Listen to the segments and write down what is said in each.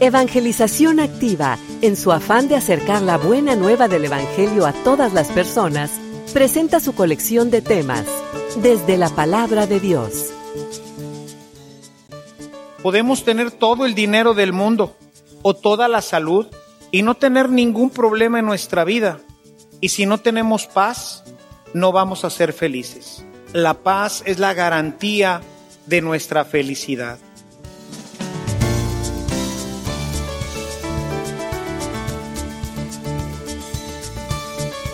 Evangelización Activa, en su afán de acercar la buena nueva del Evangelio a todas las personas, presenta su colección de temas, desde la palabra de Dios. Podemos tener todo el dinero del mundo o toda la salud y no tener ningún problema en nuestra vida. Y si no tenemos paz, no vamos a ser felices. La paz es la garantía de nuestra felicidad.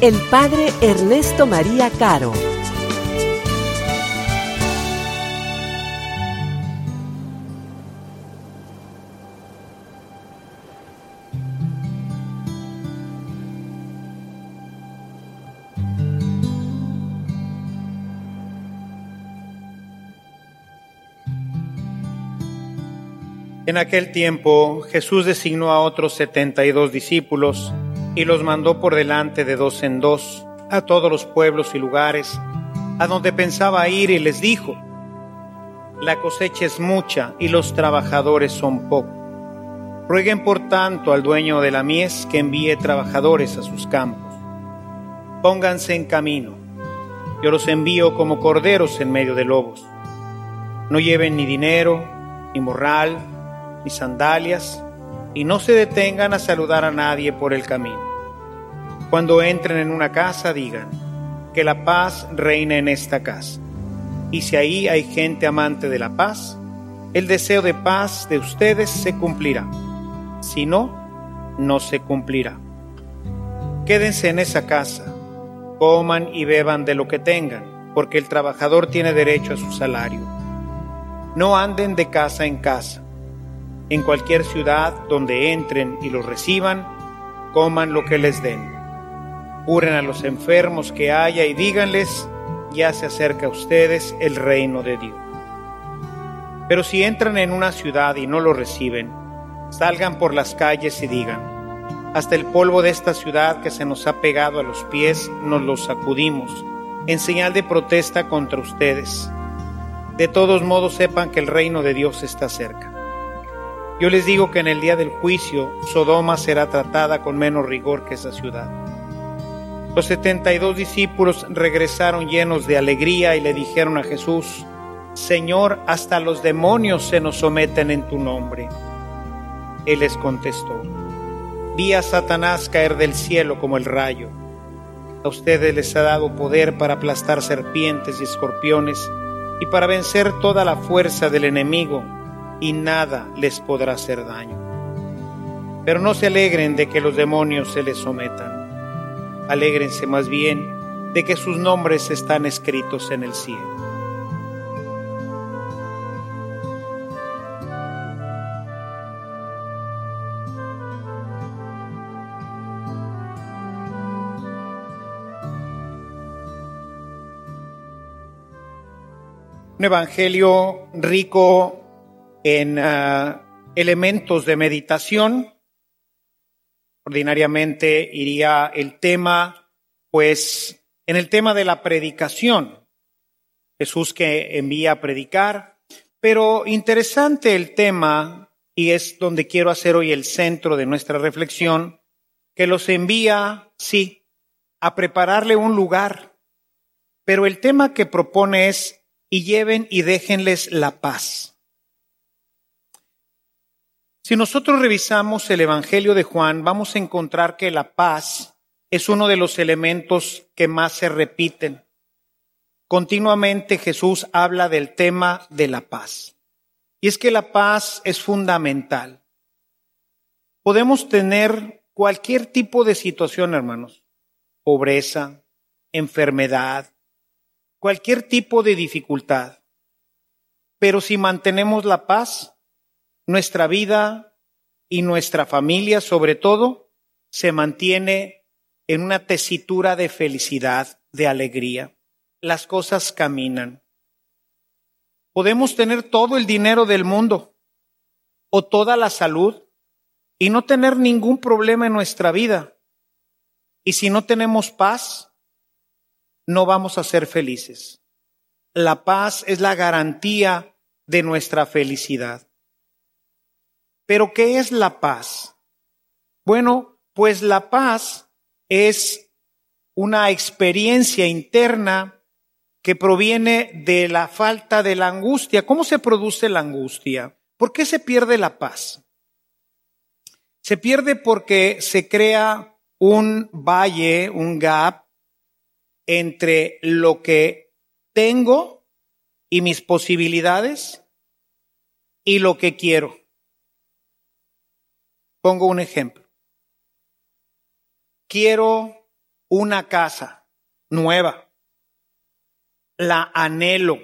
el Padre Ernesto María Caro. En aquel tiempo Jesús designó a otros setenta y dos discípulos y los mandó por delante de dos en dos a todos los pueblos y lugares a donde pensaba ir y les dijo, la cosecha es mucha y los trabajadores son pocos. Rueguen por tanto al dueño de la mies que envíe trabajadores a sus campos. Pónganse en camino, yo los envío como corderos en medio de lobos. No lleven ni dinero, ni morral, ni sandalias, y no se detengan a saludar a nadie por el camino. Cuando entren en una casa, digan, que la paz reine en esta casa. Y si ahí hay gente amante de la paz, el deseo de paz de ustedes se cumplirá. Si no, no se cumplirá. Quédense en esa casa, coman y beban de lo que tengan, porque el trabajador tiene derecho a su salario. No anden de casa en casa en cualquier ciudad donde entren y los reciban, coman lo que les den. Curen a los enfermos que haya y díganles, ya se acerca a ustedes el reino de Dios. Pero si entran en una ciudad y no lo reciben, salgan por las calles y digan, hasta el polvo de esta ciudad que se nos ha pegado a los pies nos lo sacudimos, en señal de protesta contra ustedes. De todos modos sepan que el reino de Dios está cerca. Yo les digo que en el día del juicio Sodoma será tratada con menos rigor que esa ciudad. Los setenta y dos discípulos regresaron llenos de alegría y le dijeron a Jesús, Señor, hasta los demonios se nos someten en tu nombre. Él les contestó, vi a Satanás caer del cielo como el rayo. A ustedes les ha dado poder para aplastar serpientes y escorpiones y para vencer toda la fuerza del enemigo y nada les podrá hacer daño. Pero no se alegren de que los demonios se les sometan. Alégrense más bien de que sus nombres están escritos en el cielo. Un evangelio rico en ah, elementos de meditación. Ordinariamente iría el tema, pues, en el tema de la predicación. Jesús que envía a predicar. Pero interesante el tema, y es donde quiero hacer hoy el centro de nuestra reflexión, que los envía, sí, a prepararle un lugar. Pero el tema que propone es, y lleven y déjenles la paz. Si nosotros revisamos el Evangelio de Juan, vamos a encontrar que la paz es uno de los elementos que más se repiten. Continuamente Jesús habla del tema de la paz. Y es que la paz es fundamental. Podemos tener cualquier tipo de situación, hermanos. Pobreza, enfermedad, cualquier tipo de dificultad. Pero si mantenemos la paz, nuestra vida y nuestra familia sobre todo se mantiene en una tesitura de felicidad, de alegría. Las cosas caminan. Podemos tener todo el dinero del mundo o toda la salud y no tener ningún problema en nuestra vida. Y si no tenemos paz, no vamos a ser felices. La paz es la garantía de nuestra felicidad. Pero ¿qué es la paz? Bueno, pues la paz es una experiencia interna que proviene de la falta de la angustia. ¿Cómo se produce la angustia? ¿Por qué se pierde la paz? Se pierde porque se crea un valle, un gap entre lo que tengo y mis posibilidades y lo que quiero. Pongo un ejemplo. Quiero una casa nueva. La anhelo.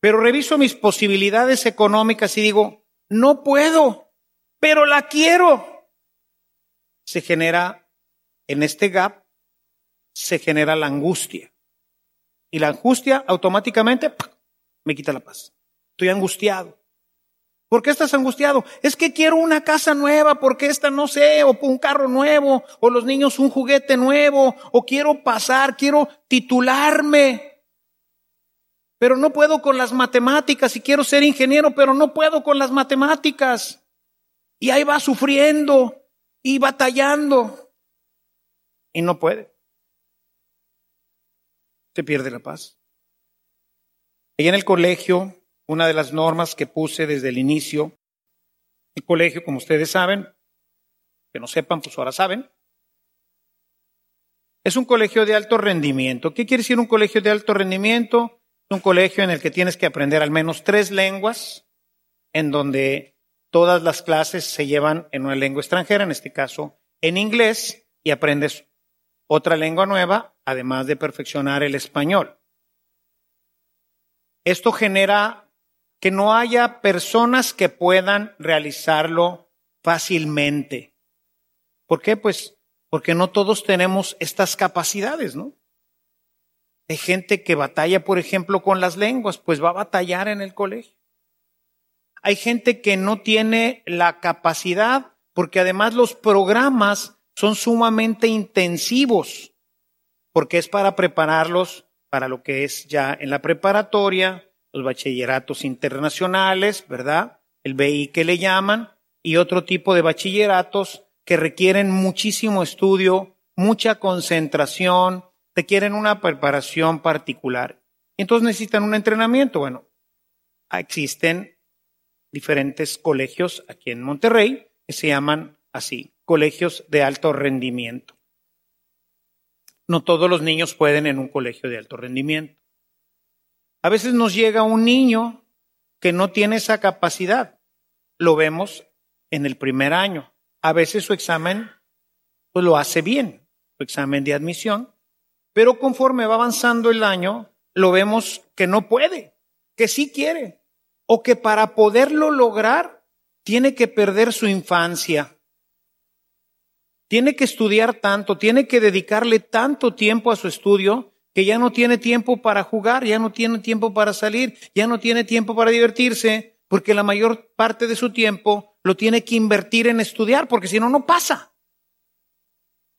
Pero reviso mis posibilidades económicas y digo, no puedo, pero la quiero. Se genera en este gap, se genera la angustia. Y la angustia automáticamente me quita la paz. Estoy angustiado. ¿Por qué estás angustiado? Es que quiero una casa nueva, porque esta no sé, o un carro nuevo, o los niños un juguete nuevo, o quiero pasar, quiero titularme. Pero no puedo con las matemáticas y quiero ser ingeniero, pero no puedo con las matemáticas. Y ahí va sufriendo y batallando. Y no puede. Se pierde la paz. Y en el colegio una de las normas que puse desde el inicio. El colegio, como ustedes saben, que no sepan, pues ahora saben, es un colegio de alto rendimiento. ¿Qué quiere decir un colegio de alto rendimiento? Es un colegio en el que tienes que aprender al menos tres lenguas, en donde todas las clases se llevan en una lengua extranjera, en este caso en inglés, y aprendes otra lengua nueva, además de perfeccionar el español. Esto genera que no haya personas que puedan realizarlo fácilmente. ¿Por qué? Pues porque no todos tenemos estas capacidades, ¿no? Hay gente que batalla, por ejemplo, con las lenguas, pues va a batallar en el colegio. Hay gente que no tiene la capacidad, porque además los programas son sumamente intensivos, porque es para prepararlos para lo que es ya en la preparatoria, los bachilleratos internacionales, ¿verdad? El BI que le llaman, y otro tipo de bachilleratos que requieren muchísimo estudio, mucha concentración, requieren una preparación particular. Entonces necesitan un entrenamiento. Bueno, existen diferentes colegios aquí en Monterrey que se llaman así, colegios de alto rendimiento. No todos los niños pueden en un colegio de alto rendimiento. A veces nos llega un niño que no tiene esa capacidad. Lo vemos en el primer año. A veces su examen pues lo hace bien, su examen de admisión, pero conforme va avanzando el año, lo vemos que no puede, que sí quiere, o que para poderlo lograr tiene que perder su infancia. Tiene que estudiar tanto, tiene que dedicarle tanto tiempo a su estudio que ya no tiene tiempo para jugar, ya no tiene tiempo para salir, ya no tiene tiempo para divertirse, porque la mayor parte de su tiempo lo tiene que invertir en estudiar, porque si no, no pasa.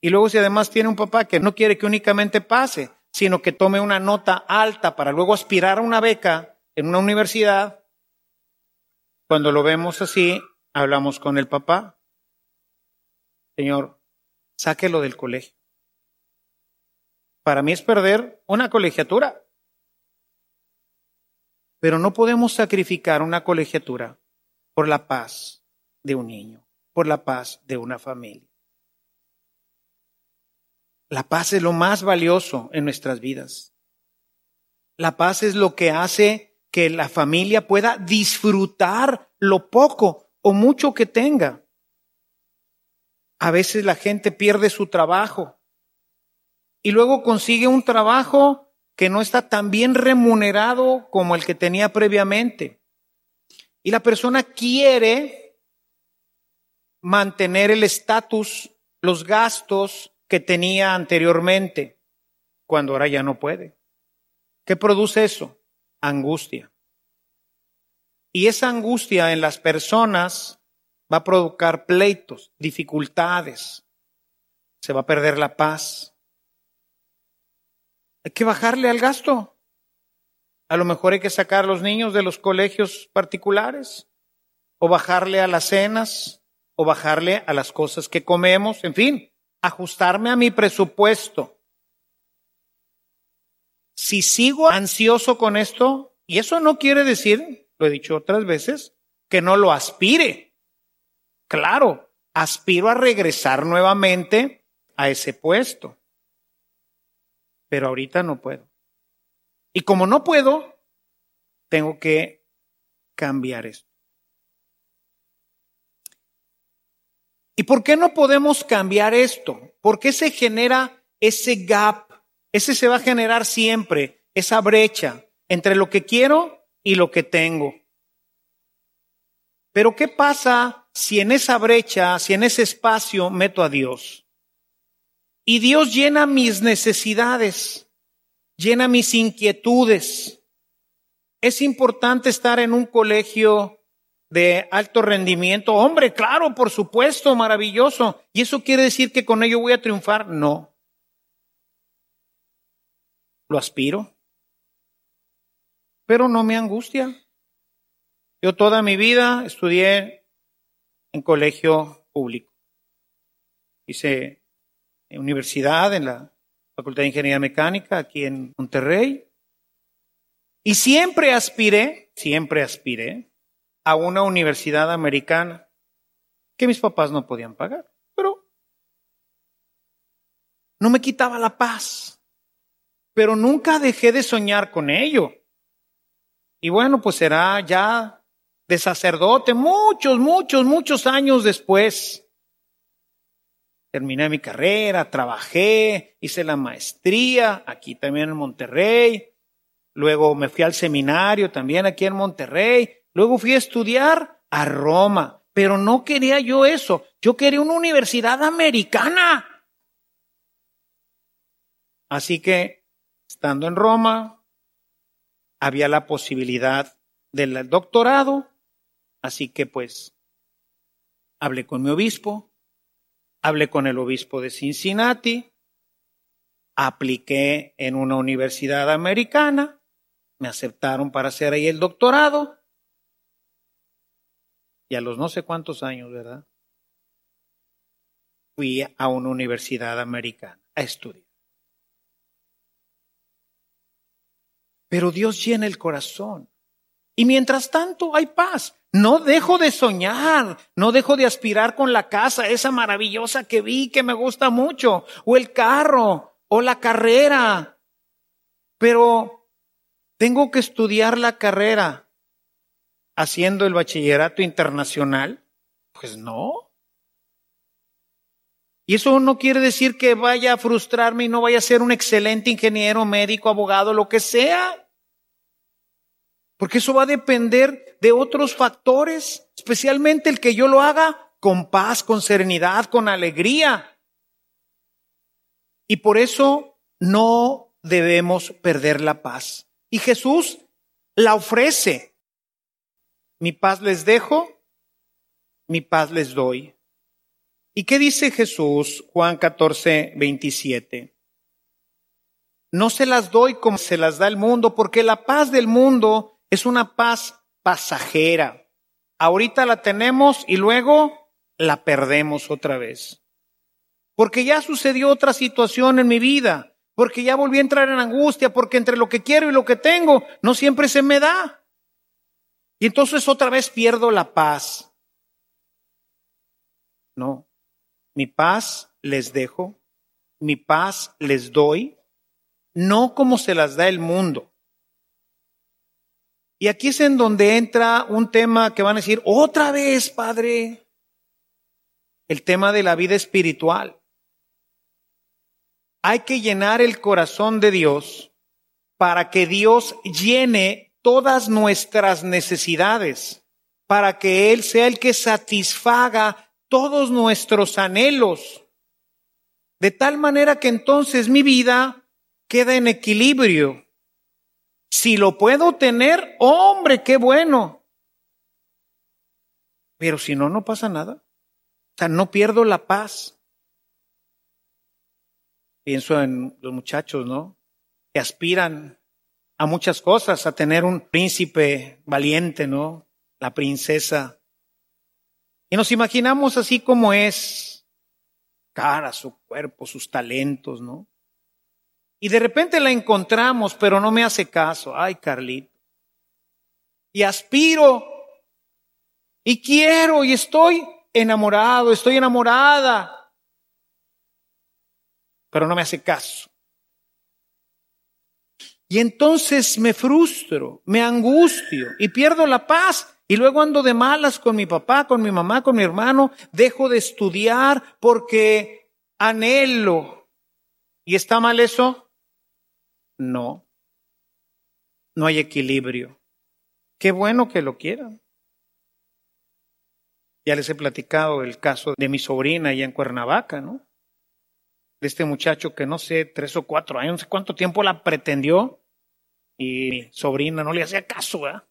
Y luego si además tiene un papá que no quiere que únicamente pase, sino que tome una nota alta para luego aspirar a una beca en una universidad, cuando lo vemos así, hablamos con el papá. Señor, sáquelo del colegio para mí es perder una colegiatura. Pero no podemos sacrificar una colegiatura por la paz de un niño, por la paz de una familia. La paz es lo más valioso en nuestras vidas. La paz es lo que hace que la familia pueda disfrutar lo poco o mucho que tenga. A veces la gente pierde su trabajo y luego consigue un trabajo que no está tan bien remunerado como el que tenía previamente. Y la persona quiere mantener el estatus, los gastos que tenía anteriormente, cuando ahora ya no puede. ¿Qué produce eso? Angustia. Y esa angustia en las personas va a provocar pleitos, dificultades. Se va a perder la paz. Hay que bajarle al gasto. A lo mejor hay que sacar a los niños de los colegios particulares, o bajarle a las cenas, o bajarle a las cosas que comemos, en fin, ajustarme a mi presupuesto. Si sigo ansioso con esto, y eso no quiere decir, lo he dicho otras veces, que no lo aspire. Claro, aspiro a regresar nuevamente a ese puesto. Pero ahorita no puedo. Y como no puedo, tengo que cambiar esto. ¿Y por qué no podemos cambiar esto? ¿Por qué se genera ese gap? Ese se va a generar siempre, esa brecha entre lo que quiero y lo que tengo. Pero ¿qué pasa si en esa brecha, si en ese espacio meto a Dios? Y Dios llena mis necesidades, llena mis inquietudes. Es importante estar en un colegio de alto rendimiento. Hombre, claro, por supuesto, maravilloso. ¿Y eso quiere decir que con ello voy a triunfar? No. Lo aspiro. Pero no me angustia. Yo toda mi vida estudié en colegio público. Hice universidad en la Facultad de Ingeniería Mecánica aquí en Monterrey. Y siempre aspiré, siempre aspiré a una universidad americana que mis papás no podían pagar. Pero no me quitaba la paz. Pero nunca dejé de soñar con ello. Y bueno, pues será ya de sacerdote muchos, muchos, muchos años después. Terminé mi carrera, trabajé, hice la maestría aquí también en Monterrey. Luego me fui al seminario también aquí en Monterrey. Luego fui a estudiar a Roma, pero no quería yo eso. Yo quería una universidad americana. Así que, estando en Roma, había la posibilidad del doctorado. Así que pues, hablé con mi obispo, hablé con el obispo de Cincinnati, apliqué en una universidad americana, me aceptaron para hacer ahí el doctorado y a los no sé cuántos años, ¿verdad? Fui a una universidad americana a estudiar. Pero Dios llena el corazón. Y mientras tanto hay paz. No dejo de soñar, no dejo de aspirar con la casa, esa maravillosa que vi, que me gusta mucho, o el carro, o la carrera. Pero tengo que estudiar la carrera haciendo el bachillerato internacional? Pues no. Y eso no quiere decir que vaya a frustrarme y no vaya a ser un excelente ingeniero, médico, abogado, lo que sea. Porque eso va a depender de otros factores, especialmente el que yo lo haga con paz, con serenidad, con alegría. Y por eso no debemos perder la paz. Y Jesús la ofrece. Mi paz les dejo, mi paz les doy. ¿Y qué dice Jesús, Juan 14, 27? No se las doy como se las da el mundo, porque la paz del mundo es una paz pasajera. Ahorita la tenemos y luego la perdemos otra vez. Porque ya sucedió otra situación en mi vida, porque ya volví a entrar en angustia, porque entre lo que quiero y lo que tengo no siempre se me da. Y entonces otra vez pierdo la paz. No, mi paz les dejo, mi paz les doy, no como se las da el mundo. Y aquí es en donde entra un tema que van a decir, otra vez, Padre, el tema de la vida espiritual. Hay que llenar el corazón de Dios para que Dios llene todas nuestras necesidades, para que Él sea el que satisfaga todos nuestros anhelos, de tal manera que entonces mi vida queda en equilibrio. Si lo puedo tener, hombre, qué bueno. Pero si no, no pasa nada. O sea, no pierdo la paz. Pienso en los muchachos, ¿no? Que aspiran a muchas cosas, a tener un príncipe valiente, ¿no? La princesa. Y nos imaginamos así como es, cara, su cuerpo, sus talentos, ¿no? Y de repente la encontramos, pero no me hace caso. Ay, Carlito. Y aspiro, y quiero, y estoy enamorado, estoy enamorada, pero no me hace caso. Y entonces me frustro, me angustio y pierdo la paz. Y luego ando de malas con mi papá, con mi mamá, con mi hermano. Dejo de estudiar porque anhelo. ¿Y está mal eso? No. No hay equilibrio. Qué bueno que lo quieran. Ya les he platicado el caso de mi sobrina allá en Cuernavaca, ¿no? De este muchacho que no sé, tres o cuatro años, no sé cuánto tiempo la pretendió y mi sobrina no le hacía caso, ¿verdad?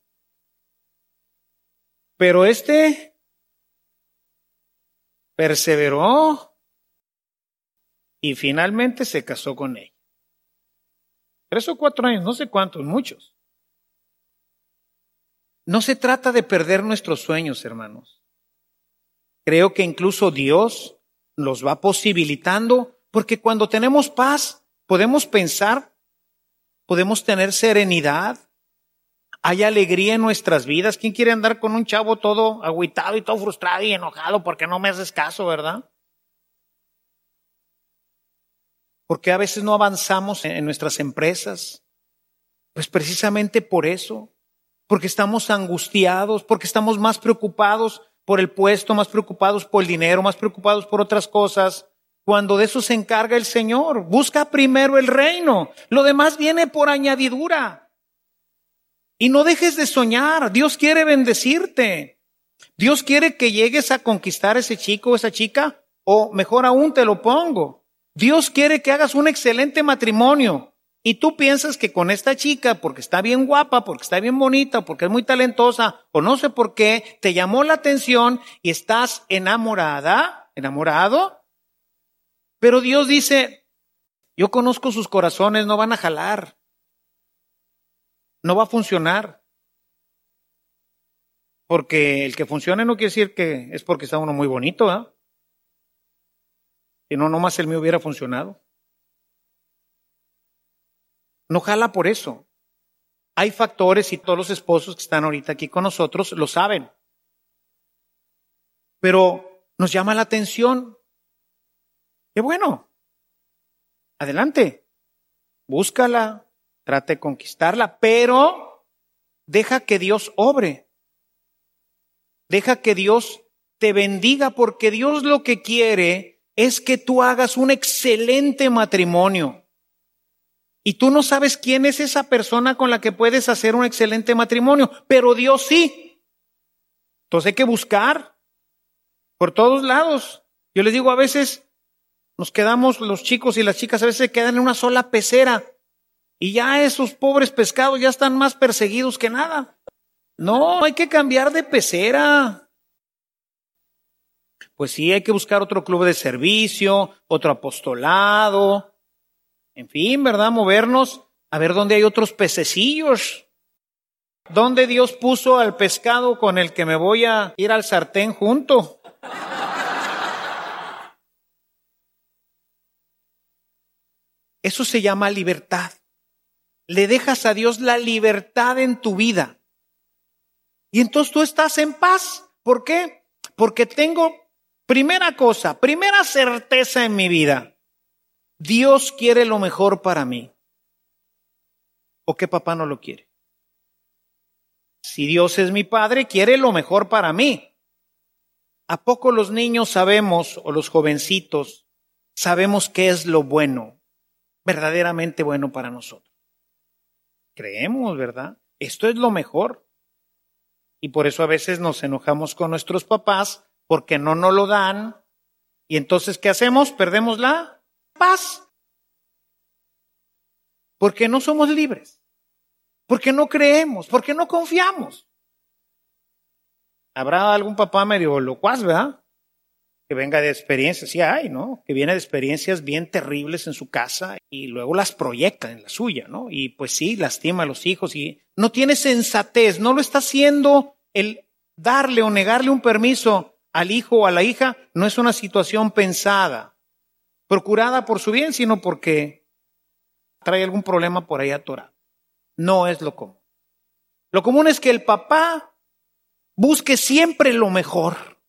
Pero este perseveró y finalmente se casó con ella. Tres o cuatro años, no sé cuántos, muchos. No se trata de perder nuestros sueños, hermanos. Creo que incluso Dios los va posibilitando porque cuando tenemos paz podemos pensar, podemos tener serenidad, hay alegría en nuestras vidas. ¿Quién quiere andar con un chavo todo agüitado y todo frustrado y enojado porque no me haces caso, verdad? Porque a veces no avanzamos en nuestras empresas? Pues precisamente por eso, porque estamos angustiados, porque estamos más preocupados por el puesto, más preocupados por el dinero, más preocupados por otras cosas, cuando de eso se encarga el Señor. Busca primero el reino, lo demás viene por añadidura. Y no dejes de soñar, Dios quiere bendecirte. Dios quiere que llegues a conquistar ese chico o esa chica, o mejor aún te lo pongo. Dios quiere que hagas un excelente matrimonio. Y tú piensas que con esta chica, porque está bien guapa, porque está bien bonita, porque es muy talentosa, o no sé por qué, te llamó la atención y estás enamorada, enamorado. Pero Dios dice, yo conozco sus corazones, no van a jalar. No va a funcionar. Porque el que funcione no quiere decir que es porque está uno muy bonito, ¿ah? Si no, nomás el mío hubiera funcionado. No jala por eso. Hay factores y todos los esposos que están ahorita aquí con nosotros lo saben. Pero nos llama la atención. Qué bueno. Adelante. Búscala, trate de conquistarla, pero deja que Dios obre. Deja que Dios te bendiga porque Dios lo que quiere es que tú hagas un excelente matrimonio. Y tú no sabes quién es esa persona con la que puedes hacer un excelente matrimonio, pero Dios sí. Entonces hay que buscar por todos lados. Yo les digo, a veces nos quedamos, los chicos y las chicas a veces se quedan en una sola pecera y ya esos pobres pescados ya están más perseguidos que nada. No, hay que cambiar de pecera. Pues sí, hay que buscar otro club de servicio, otro apostolado, en fin, ¿verdad? Movernos a ver dónde hay otros pececillos. ¿Dónde Dios puso al pescado con el que me voy a ir al sartén junto? Eso se llama libertad. Le dejas a Dios la libertad en tu vida. Y entonces tú estás en paz. ¿Por qué? Porque tengo, primera cosa, primera certeza en mi vida. Dios quiere lo mejor para mí. ¿O que papá no lo quiere? Si Dios es mi padre, quiere lo mejor para mí. ¿A poco los niños sabemos, o los jovencitos, sabemos qué es lo bueno, verdaderamente bueno para nosotros? Creemos, ¿verdad? Esto es lo mejor. Y por eso a veces nos enojamos con nuestros papás porque no nos lo dan. Y entonces, ¿qué hacemos? Perdemos la paz. Porque no somos libres. Porque no creemos. Porque no confiamos. Habrá algún papá medio locuaz, ¿verdad? Que venga de experiencias, sí hay, ¿no? Que viene de experiencias bien terribles en su casa y luego las proyecta en la suya, ¿no? Y pues sí, lastima a los hijos y no tiene sensatez, no lo está haciendo el darle o negarle un permiso al hijo o a la hija, no es una situación pensada, procurada por su bien, sino porque trae algún problema por ahí atorado. No es lo común. Lo común es que el papá busque siempre lo mejor.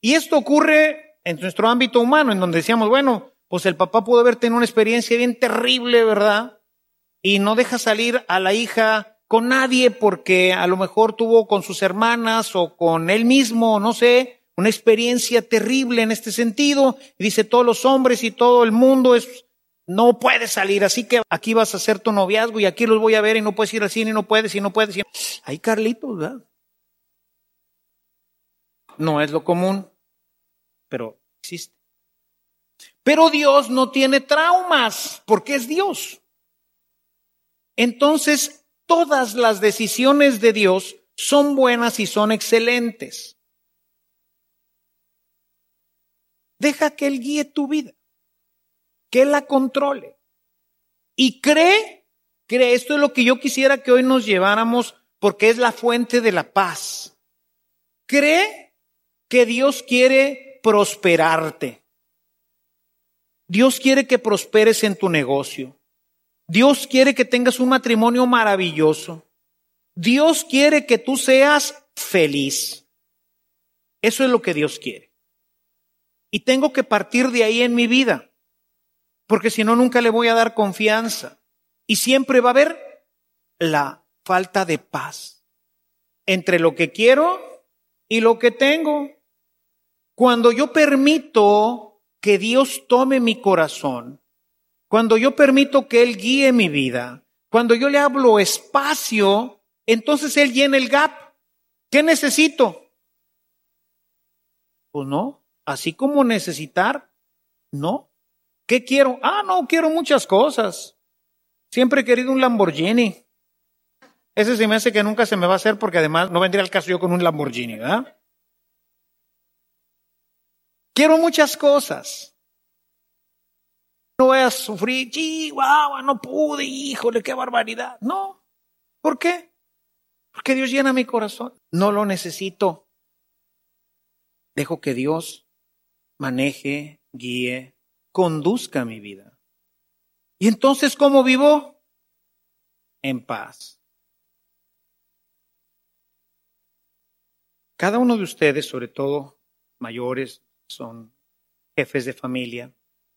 Y esto ocurre en nuestro ámbito humano, en donde decíamos, bueno, pues el papá pudo haber tenido una experiencia bien terrible, ¿verdad? Y no deja salir a la hija con nadie porque a lo mejor tuvo con sus hermanas o con él mismo, no sé, una experiencia terrible en este sentido. Y dice, todos los hombres y todo el mundo es, no puede salir, así que aquí vas a hacer tu noviazgo y aquí los voy a ver y no puedes ir al cine y no puedes y no puedes. Ir. Hay Carlitos, ¿verdad? No es lo común, pero existe. Pero Dios no tiene traumas, porque es Dios. Entonces, todas las decisiones de Dios son buenas y son excelentes. Deja que Él guíe tu vida, que Él la controle. Y cree, cree, esto es lo que yo quisiera que hoy nos lleváramos porque es la fuente de la paz. Cree que Dios quiere prosperarte. Dios quiere que prosperes en tu negocio. Dios quiere que tengas un matrimonio maravilloso. Dios quiere que tú seas feliz. Eso es lo que Dios quiere. Y tengo que partir de ahí en mi vida, porque si no, nunca le voy a dar confianza. Y siempre va a haber la falta de paz entre lo que quiero y lo que tengo. Cuando yo permito que Dios tome mi corazón, cuando yo permito que Él guíe mi vida, cuando yo le hablo espacio, entonces Él llena el gap. ¿Qué necesito? Pues no, así como necesitar, no. ¿Qué quiero? Ah, no, quiero muchas cosas. Siempre he querido un Lamborghini. Ese se me hace que nunca se me va a hacer porque además no vendría al caso yo con un Lamborghini, ¿verdad? Quiero muchas cosas no voy a sufrir, chihuahua, no pude, híjole, qué barbaridad. No. ¿Por qué? Porque Dios llena mi corazón. No lo necesito. Dejo que Dios maneje, guíe, conduzca mi vida. Y entonces, ¿cómo vivo? En paz. Cada uno de ustedes, sobre todo mayores, son jefes de familia,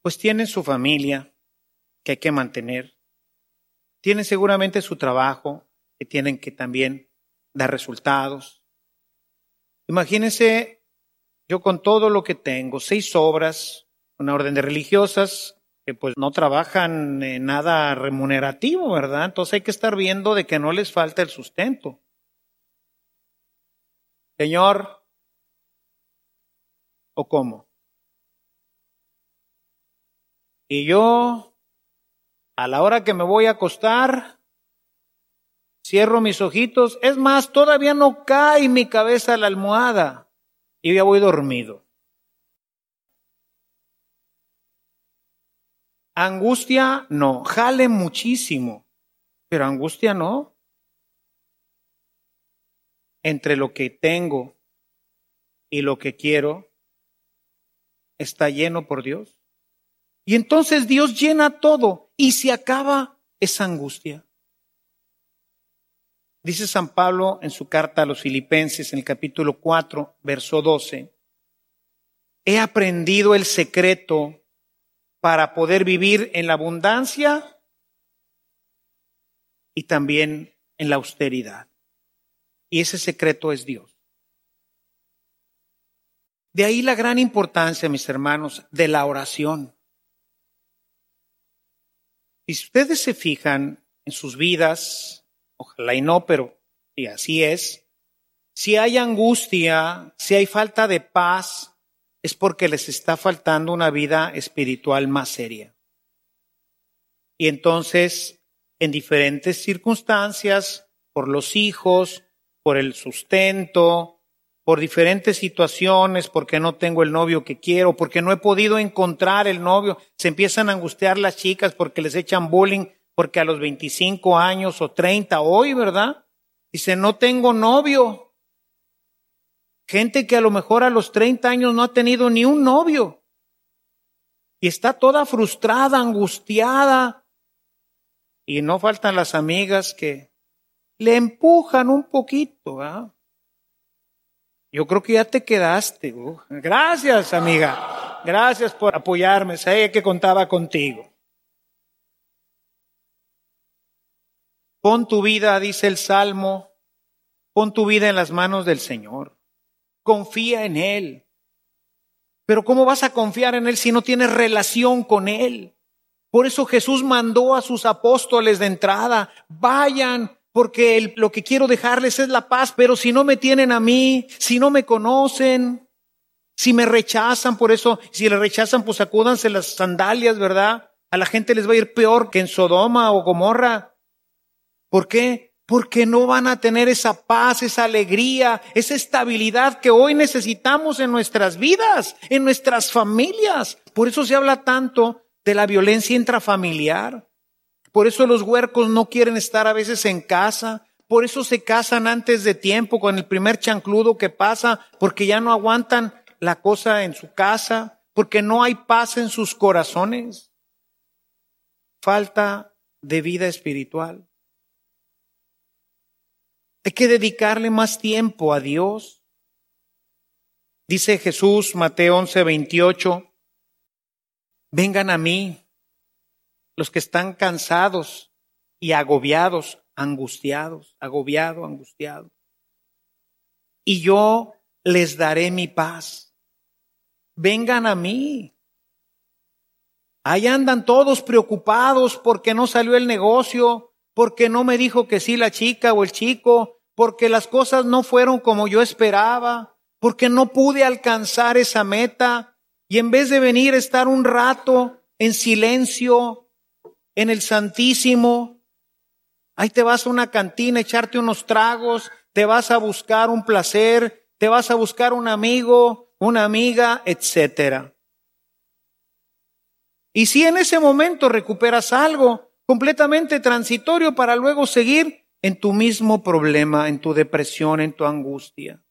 pues tienen su familia que hay que mantener, tienen seguramente su trabajo que tienen que también dar resultados. Imagínense yo con todo lo que tengo, seis obras, una orden de religiosas que pues no trabajan en nada remunerativo, ¿verdad? Entonces hay que estar viendo de que no les falta el sustento. Señor, ¿o cómo? Y yo, a la hora que me voy a acostar, cierro mis ojitos. Es más, todavía no cae mi cabeza a la almohada y ya voy dormido. Angustia no, jale muchísimo, pero angustia no. Entre lo que tengo y lo que quiero, está lleno por Dios. Y entonces Dios llena todo y se acaba esa angustia. Dice San Pablo en su carta a los filipenses en el capítulo 4, verso 12, he aprendido el secreto para poder vivir en la abundancia y también en la austeridad. Y ese secreto es Dios. De ahí la gran importancia, mis hermanos, de la oración. Y si ustedes se fijan en sus vidas, ojalá y no, pero si así es, si hay angustia, si hay falta de paz, es porque les está faltando una vida espiritual más seria. Y entonces, en diferentes circunstancias, por los hijos, por el sustento, por diferentes situaciones, porque no tengo el novio que quiero, porque no he podido encontrar el novio, se empiezan a angustiar las chicas porque les echan bullying, porque a los 25 años o 30 hoy, ¿verdad? Dice, no tengo novio. Gente que a lo mejor a los 30 años no ha tenido ni un novio. Y está toda frustrada, angustiada. Y no faltan las amigas que le empujan un poquito. ¿ah? Yo creo que ya te quedaste. gracias, amiga. Gracias por apoyarme. Sabía que contaba contigo. Pon tu vida, dice el Salmo, pon tu vida en las manos del Señor confía en Él. Pero ¿cómo vas a confiar en Él si no tienes relación con Él? Por eso Jesús mandó a sus apóstoles de entrada, vayan, porque lo que quiero dejarles es la paz, pero si no me tienen a mí, si no me conocen, si me rechazan, por eso, si le rechazan, pues sacúdanse las sandalias, ¿verdad? A la gente les va a ir peor que en Sodoma o Gomorra. ¿Por qué? porque no van a tener esa paz, esa alegría, esa estabilidad que hoy necesitamos en nuestras vidas, en nuestras familias. Por eso se habla tanto de la violencia intrafamiliar. Por eso los huercos no quieren estar a veces en casa. Por eso se casan antes de tiempo con el primer chancludo que pasa, porque ya no aguantan la cosa en su casa, porque no hay paz en sus corazones. Falta de vida espiritual. Hay que dedicarle más tiempo a Dios. Dice Jesús, Mateo 11, 28, vengan a mí los que están cansados y agobiados, angustiados, agobiado, angustiado. Y yo les daré mi paz. Vengan a mí. Ahí andan todos preocupados porque no salió el negocio, porque no me dijo que sí la chica o el chico, porque las cosas no fueron como yo esperaba, porque no pude alcanzar esa meta y en vez de venir a estar un rato en silencio en el Santísimo, ahí te vas a una cantina, echarte unos tragos, te vas a buscar un placer, te vas a buscar un amigo, una amiga, etcétera. Y si en ese momento recuperas algo completamente transitorio para luego seguir en tu mismo problema, en tu depresión, en tu angustia.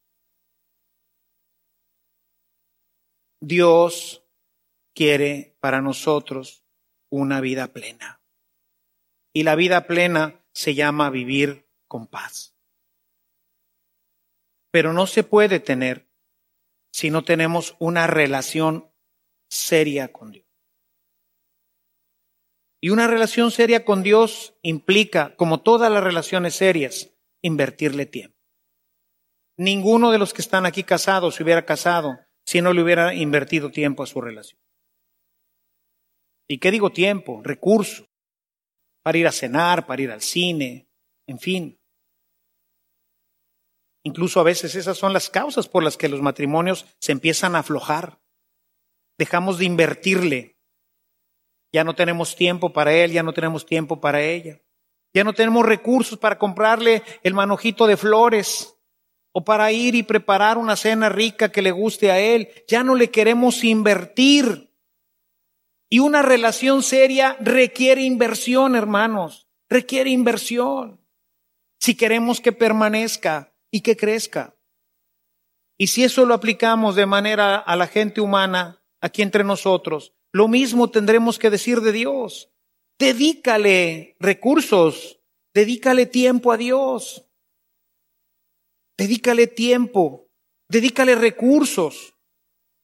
Dios quiere para nosotros una vida plena. Y la vida plena se llama vivir con paz. Pero no se puede tener si no tenemos una relación seria con Dios. Y una relación seria con Dios implica, como todas las relaciones serias, invertirle tiempo. Ninguno de los que están aquí casados se hubiera casado si no le hubiera invertido tiempo a su relación. ¿Y qué digo tiempo? Recursos. Para ir a cenar, para ir al cine, en fin. Incluso a veces esas son las causas por las que los matrimonios se empiezan a aflojar. Dejamos de invertirle ya no tenemos tiempo para él, ya no tenemos tiempo para ella. Ya no tenemos recursos para comprarle el manojito de flores o para ir y preparar una cena rica que le guste a él. Ya no le queremos invertir. Y una relación seria requiere inversión, hermanos. Requiere inversión. Si queremos que permanezca y que crezca. Y si eso lo aplicamos de manera a la gente humana, aquí entre nosotros, lo mismo tendremos que decir de Dios. Dedícale recursos, dedícale tiempo a Dios. Dedícale tiempo, dedícale recursos.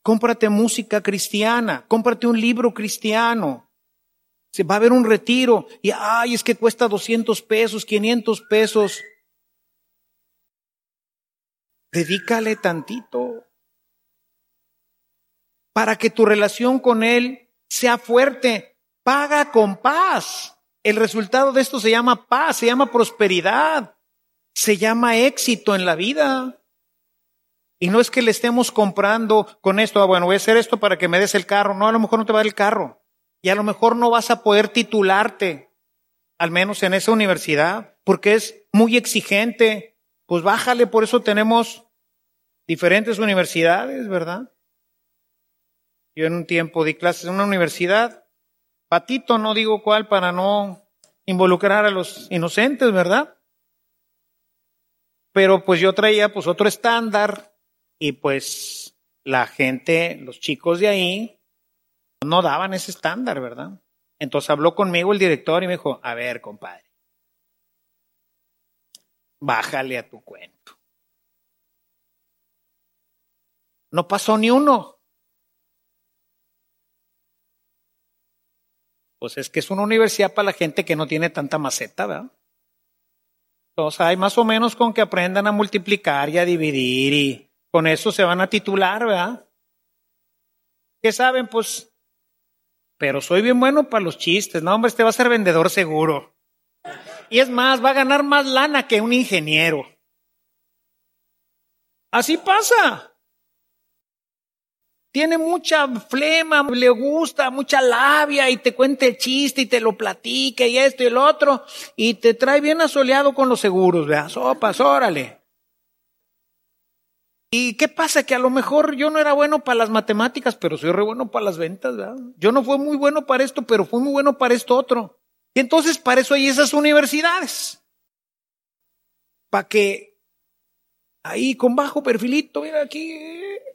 Cómprate música cristiana, cómprate un libro cristiano. Se va a haber un retiro y, ay, es que cuesta 200 pesos, 500 pesos. Dedícale tantito para que tu relación con Él sea fuerte. Paga con paz. El resultado de esto se llama paz, se llama prosperidad, se llama éxito en la vida. Y no es que le estemos comprando con esto, ah, bueno, voy a hacer esto para que me des el carro. No, a lo mejor no te va a dar el carro. Y a lo mejor no vas a poder titularte, al menos en esa universidad, porque es muy exigente. Pues bájale, por eso tenemos diferentes universidades, ¿verdad? Yo en un tiempo di clases en una universidad, patito, no digo cuál para no involucrar a los inocentes, ¿verdad? Pero pues yo traía pues otro estándar y pues la gente, los chicos de ahí, no daban ese estándar, ¿verdad? Entonces habló conmigo el director y me dijo, a ver, compadre, bájale a tu cuento. No pasó ni uno. Pues es que es una universidad para la gente que no tiene tanta maceta, ¿verdad? Entonces hay más o menos con que aprendan a multiplicar y a dividir y con eso se van a titular, ¿verdad? ¿Qué saben? Pues, pero soy bien bueno para los chistes, no, hombre, este va a ser vendedor seguro. Y es más, va a ganar más lana que un ingeniero. Así pasa tiene mucha flema, le gusta, mucha labia y te cuenta el chiste y te lo platica y esto y el otro y te trae bien asoleado con los seguros, vea, sopas, órale. ¿Y qué pasa? Que a lo mejor yo no era bueno para las matemáticas, pero soy re bueno para las ventas, ¿verdad? Yo no fui muy bueno para esto, pero fui muy bueno para esto otro. Y entonces para eso hay esas universidades. Para que ahí con bajo perfilito, mira aquí,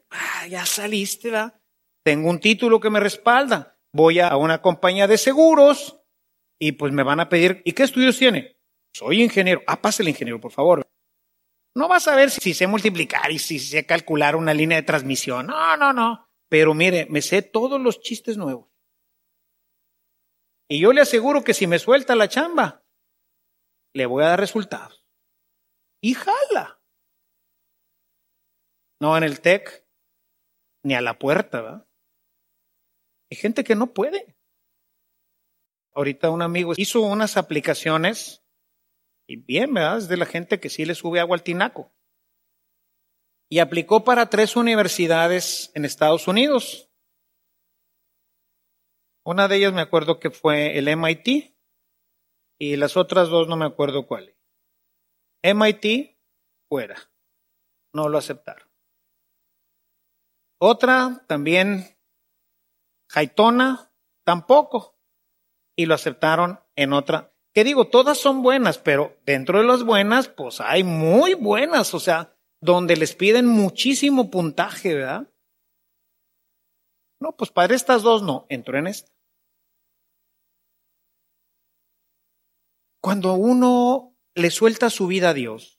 Ah, ya saliste, ¿verdad? Tengo un título que me respalda. Voy a una compañía de seguros y pues me van a pedir, ¿y qué estudios tiene? Soy ingeniero. Ah, pase el ingeniero, por favor. No vas a ver si sé multiplicar y si sé calcular una línea de transmisión. No, no, no. Pero mire, me sé todos los chistes nuevos. Y yo le aseguro que si me suelta la chamba, le voy a dar resultados. Y jala. No, en el TEC ni a la puerta, ¿verdad? Hay gente que no puede. Ahorita un amigo hizo unas aplicaciones y bien, ¿verdad? Es de la gente que sí le sube agua al tinaco. Y aplicó para tres universidades en Estados Unidos. Una de ellas me acuerdo que fue el MIT y las otras dos no me acuerdo cuál. MIT, fuera. No lo aceptaron. Otra también, Jaitona, tampoco. Y lo aceptaron en otra. Que digo, todas son buenas, pero dentro de las buenas, pues hay muy buenas, o sea, donde les piden muchísimo puntaje, ¿verdad? No, pues para estas dos no, entró en esta. Cuando uno le suelta su vida a Dios,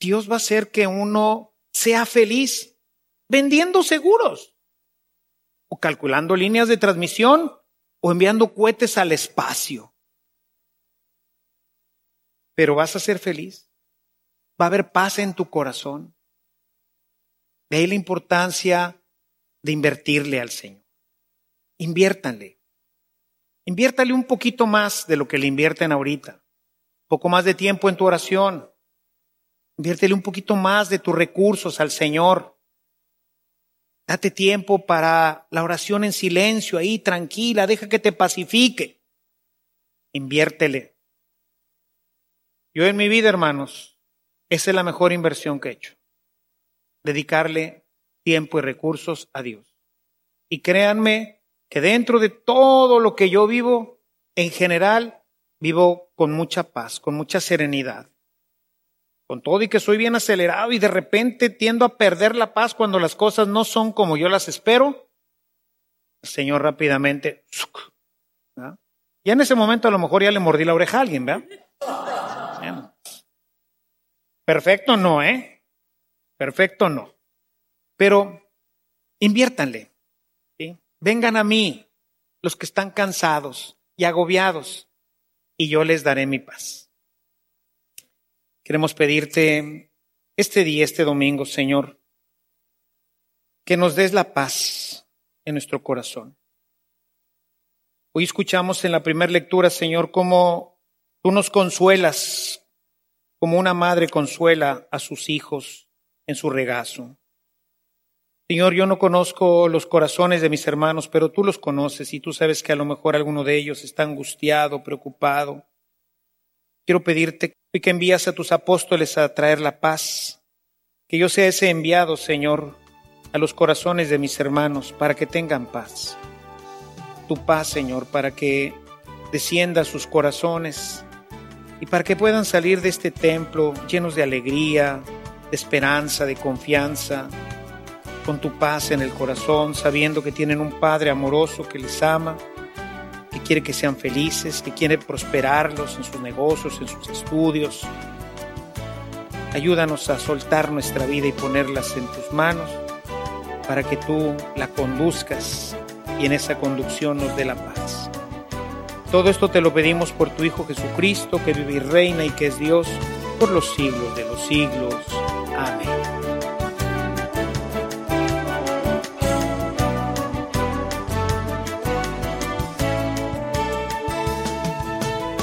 Dios va a hacer que uno sea feliz vendiendo seguros, o calculando líneas de transmisión, o enviando cohetes al espacio. Pero vas a ser feliz. Va a haber paz en tu corazón. De ahí la importancia de invertirle al Señor. Inviértanle. Inviértale un poquito más de lo que le invierten ahorita. Un poco más de tiempo en tu oración. Inviértele un poquito más de tus recursos al Señor. Date tiempo para la oración en silencio, ahí tranquila, deja que te pacifique. Inviértele. Yo en mi vida, hermanos, esa es la mejor inversión que he hecho. Dedicarle tiempo y recursos a Dios. Y créanme que dentro de todo lo que yo vivo, en general, vivo con mucha paz, con mucha serenidad con todo y que soy bien acelerado y de repente tiendo a perder la paz cuando las cosas no son como yo las espero, Señor rápidamente, y en ese momento a lo mejor ya le mordí la oreja a alguien, ¿verdad? Perfecto no, ¿eh? Perfecto no. Pero inviértanle, vengan a mí los que están cansados y agobiados, y yo les daré mi paz. Queremos pedirte este día, este domingo, Señor, que nos des la paz en nuestro corazón. Hoy escuchamos en la primera lectura, Señor, cómo tú nos consuelas, como una madre consuela a sus hijos en su regazo. Señor, yo no conozco los corazones de mis hermanos, pero tú los conoces y tú sabes que a lo mejor alguno de ellos está angustiado, preocupado. Quiero pedirte que envías a tus apóstoles a traer la paz, que yo sea ese enviado, Señor, a los corazones de mis hermanos para que tengan paz. Tu paz, Señor, para que descienda a sus corazones y para que puedan salir de este templo llenos de alegría, de esperanza, de confianza, con tu paz en el corazón, sabiendo que tienen un Padre amoroso que les ama, que quiere que sean felices, que quiere prosperarlos en sus negocios, en sus estudios. Ayúdanos a soltar nuestra vida y ponerlas en tus manos para que tú la conduzcas y en esa conducción nos dé la paz. Todo esto te lo pedimos por tu Hijo Jesucristo, que vive y reina y que es Dios por los siglos de los siglos.